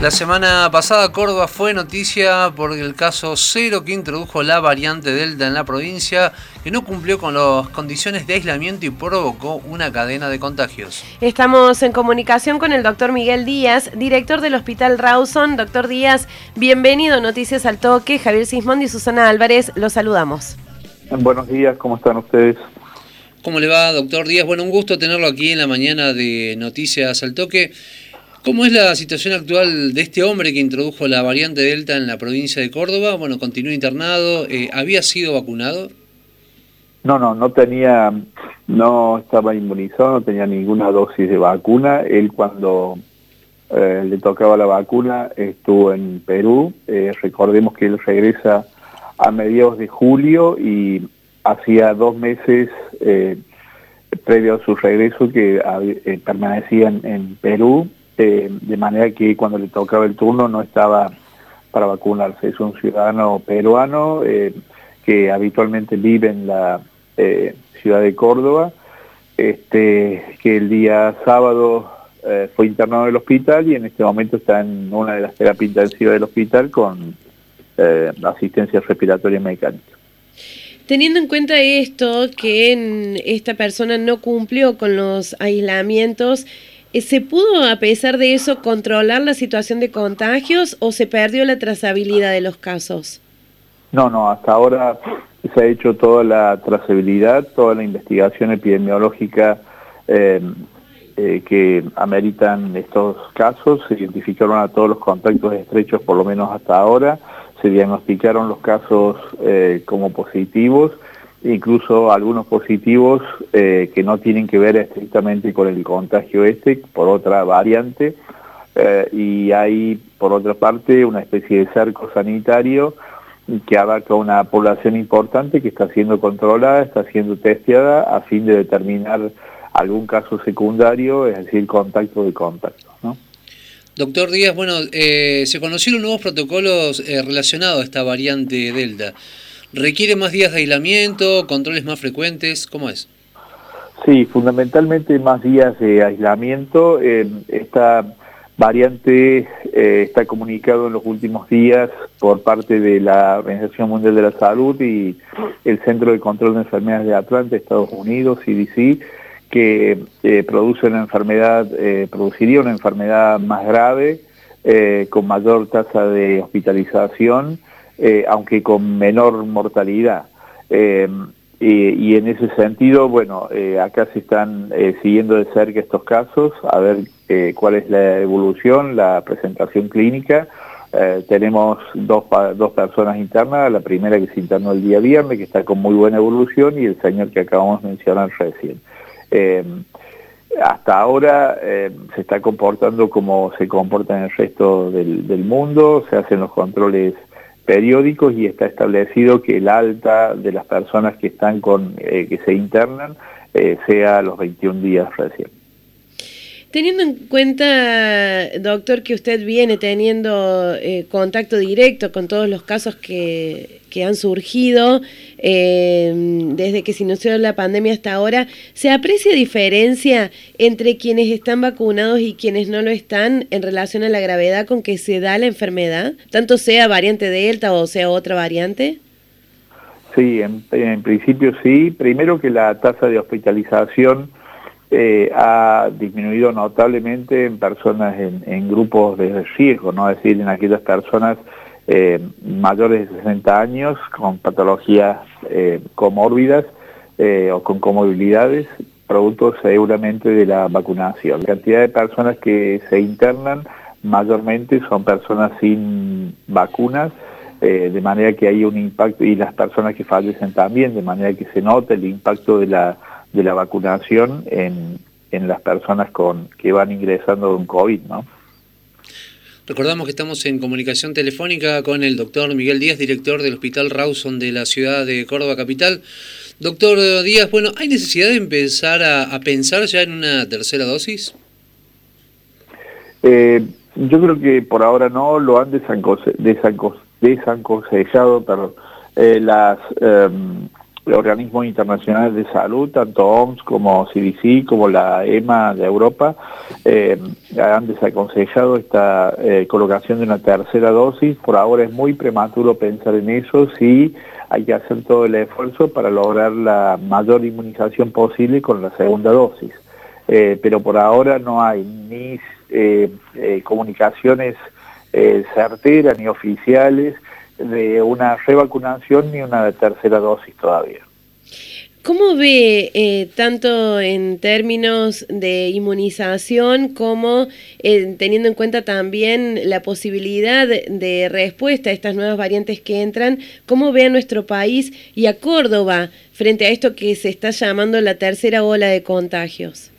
La semana pasada Córdoba fue noticia por el caso cero que introdujo la variante Delta en la provincia, que no cumplió con las condiciones de aislamiento y provocó una cadena de contagios. Estamos en comunicación con el doctor Miguel Díaz, director del Hospital Rawson. Doctor Díaz, bienvenido a Noticias al Toque. Javier Sismondi y Susana Álvarez, los saludamos. Buenos días, ¿cómo están ustedes? ¿Cómo le va, doctor Díaz? Bueno, un gusto tenerlo aquí en la mañana de Noticias al Toque. ¿Cómo es la situación actual de este hombre que introdujo la variante Delta en la provincia de Córdoba? Bueno, continúa internado. Eh, ¿Había sido vacunado? No, no, no tenía, no estaba inmunizado, no tenía ninguna dosis de vacuna. Él cuando eh, le tocaba la vacuna estuvo en Perú. Eh, recordemos que él regresa a mediados de julio y hacía dos meses previo a su regreso que permanecía en Perú este, de manera que cuando le tocaba el turno no estaba para vacunarse. Es un ciudadano peruano eh, que habitualmente vive en la eh, ciudad de Córdoba, este, que el día sábado eh, fue internado en el hospital y en este momento está en una de las terapias intensivas del hospital con asistencia respiratoria mecánica. Teniendo en cuenta esto, que esta persona no cumplió con los aislamientos, ¿Se pudo, a pesar de eso, controlar la situación de contagios o se perdió la trazabilidad de los casos? No, no, hasta ahora se ha hecho toda la trazabilidad, toda la investigación epidemiológica eh, eh, que ameritan estos casos, se identificaron a todos los contactos estrechos por lo menos hasta ahora, se diagnosticaron los casos como positivos incluso algunos positivos eh, que no tienen que ver estrictamente con el contagio este, por otra variante, eh, y hay por otra parte una especie de cerco sanitario que abarca una población importante que está siendo controlada, está siendo testeada a fin de determinar algún caso secundario, es decir, contacto de contacto. Doctor Díaz, bueno, eh, se conocieron nuevos protocolos relacionados a esta variante Delta. ¿Requiere más días de aislamiento, controles más frecuentes? ¿Cómo es? Sí, fundamentalmente más días de aislamiento. Eh, esta variante eh, está comunicado en los últimos días por parte de la Organización Mundial de la Salud y el Centro de Control de Enfermedades de Atlanta, Estados Unidos, CDC, que eh, produce una enfermedad, produciría una enfermedad más grave, con mayor tasa de hospitalización, eh, aunque con menor mortalidad. Eh, y, en ese sentido, bueno, eh, acá se están siguiendo de cerca estos casos, a ver cuál es la evolución, la presentación clínica. tenemos dos, dos personas internas, la primera que se internó el día viernes, que está con muy buena evolución, y el señor que acabamos de mencionar recién. hasta ahora se está comportando como se comporta en el resto del, del mundo, se hacen los controles periódicos y está establecido que el alta de las personas que están con eh, que se internan eh, sea los 21 días recién. Teniendo en cuenta, doctor, que usted viene teniendo eh, contacto directo con todos los casos que, han surgido eh, desde que se inició la pandemia hasta ahora, ¿se aprecia diferencia entre quienes están vacunados y quienes no lo están en relación a la gravedad con que se da la enfermedad, tanto sea variante Delta o sea otra variante? Sí, en principio sí. Primero que la tasa de hospitalización eh, ha disminuido notablemente en personas en, grupos de riesgo, ¿no? es decir, en aquellas personas eh, mayores de 60 años con patologías eh, comórbidas o con comorbilidades, producto seguramente de la vacunación. La cantidad de personas que se internan mayormente son personas sin vacunas, de manera que hay un impacto, y las personas que fallecen también, de manera que se nota el impacto de la de la vacunación en, en las personas con que van ingresando de un COVID, ¿no? Recordamos que estamos en comunicación telefónica con el doctor Miguel Díaz, director del Hospital Rawson de la ciudad de Córdoba Capital. Doctor Díaz, bueno, ¿hay necesidad de empezar a, pensar ya en una tercera dosis? Eh, yo creo que por ahora no, lo han desanconsejado, perdón, eh, las... Em, organismos internacionales de salud, tanto OMS como CDC, como la EMA de Europa, eh, han desaconsejado esta eh, colocación de una tercera dosis. Por ahora es muy prematuro pensar en eso, sí hay que hacer todo el esfuerzo para lograr la mayor inmunización posible con la segunda dosis. Eh, pero por ahora no hay ni comunicaciones certeras ni oficiales de una revacunación ni una tercera dosis todavía. ¿Cómo ve eh, tanto en términos de inmunización como eh, teniendo en cuenta también la posibilidad de respuesta a estas nuevas variantes que entran, cómo ve a nuestro país y a Córdoba frente a esto que se está llamando la tercera ola de contagios?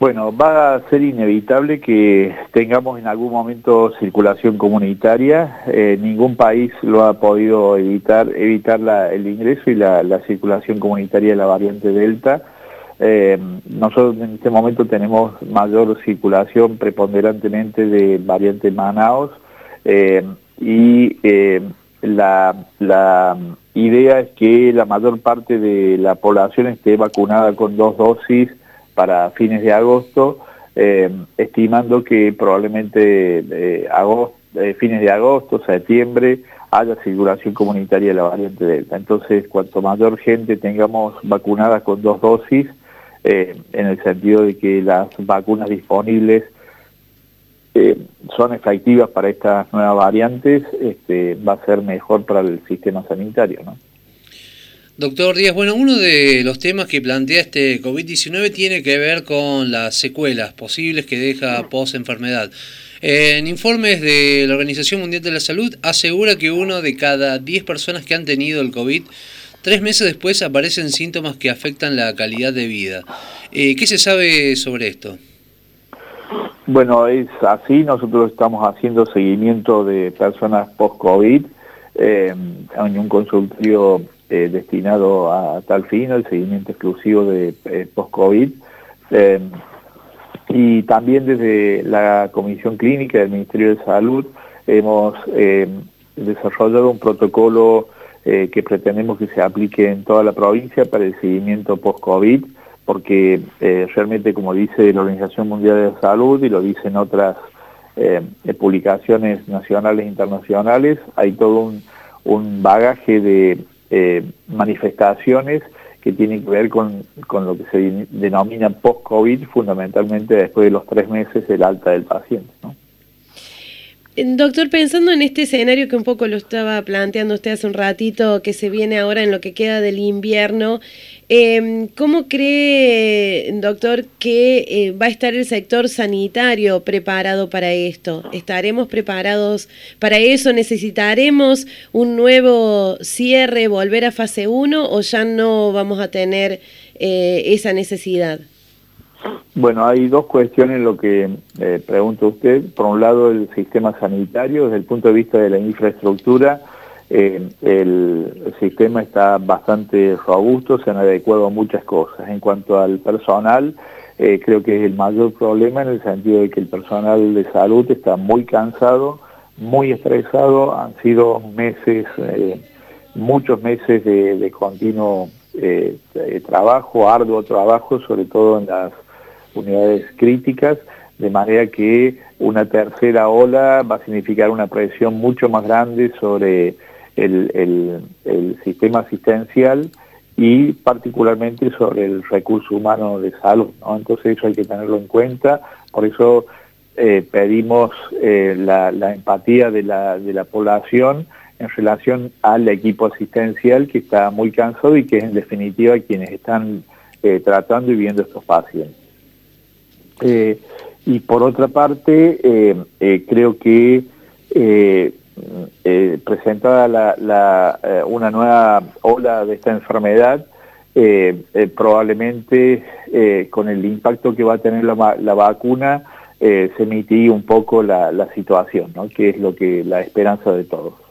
Bueno, va a ser inevitable que tengamos en algún momento circulación comunitaria. Eh, ningún país lo ha podido evitar, evitar el ingreso y la, circulación comunitaria de la variante Delta. Eh, nosotros en este momento tenemos mayor circulación preponderantemente de variante Manaus eh, y la, la idea es que la mayor parte de la población esté vacunada con dos dosis para fines de agosto, eh, estimando que probablemente eh, agosto, eh, fines de agosto, septiembre, haya circulación comunitaria de la variante Delta. Entonces, cuanto mayor gente tengamos vacunada con dos dosis, en el sentido de que las vacunas disponibles son efectivas para estas nuevas variantes, este, va a ser mejor para el sistema sanitario. ¿no? Doctor Díaz, bueno, uno de los temas que plantea este COVID-19 tiene que ver con las secuelas posibles que deja post-enfermedad. En informes de la Organización Mundial de la Salud asegura que uno de cada 10 personas que han tenido el COVID, tres meses después aparecen síntomas que afectan la calidad de vida. Eh, ¿Qué se sabe sobre esto? Bueno, es así, nosotros estamos haciendo seguimiento de personas post-COVID eh, en un consultorio eh, destinado a tal fin, el seguimiento exclusivo de eh, post-COVID. Eh, y también desde la Comisión Clínica del Ministerio de Salud hemos desarrollado un protocolo que pretendemos que se aplique en toda la provincia para el seguimiento post-COVID, porque realmente, como dice la Organización Mundial de Salud y lo dicen otras publicaciones nacionales e internacionales, hay todo un bagaje de eh, manifestaciones que tienen que ver con, con lo que se denomina post-COVID, fundamentalmente después de los tres meses del alta del paciente. Doctor, pensando en este escenario que un poco lo estaba planteando usted hace un ratito, que se viene ahora en lo que queda del invierno, em, ¿cómo cree, doctor, que eh, va a estar el sector sanitario preparado para esto? ¿Estaremos preparados para eso? ¿Necesitaremos un nuevo cierre, volver a fase 1 o ya no vamos a tener eh, esa necesidad? Bueno, hay dos cuestiones en lo que eh, pregunta usted. Por un lado, el sistema sanitario, desde el punto de vista de la infraestructura, eh, el, sistema está bastante robusto, se han adecuado a muchas cosas. En cuanto al personal, eh, creo que es el mayor problema en el sentido de que el personal de salud está muy cansado, muy estresado, han sido meses, muchos meses de, de continuo trabajo, arduo trabajo, sobre todo en las unidades críticas, de manera que una tercera ola va a significar una presión mucho más grande sobre el, sistema asistencial y particularmente sobre el recurso humano de salud. Entonces eso hay que tenerlo en cuenta, por eso eh, pedimos eh, la, empatía de la, de la población en relación al equipo asistencial que está muy cansado y que es en definitiva quienes están eh, tratando y viendo estos pacientes. Eh, y por otra parte, eh, eh, creo que presentada la, una nueva ola de esta enfermedad, probablemente con el impacto que va a tener la, la vacuna, se mitigue un poco la, la situación, ¿no? que es lo que la esperanza de todos.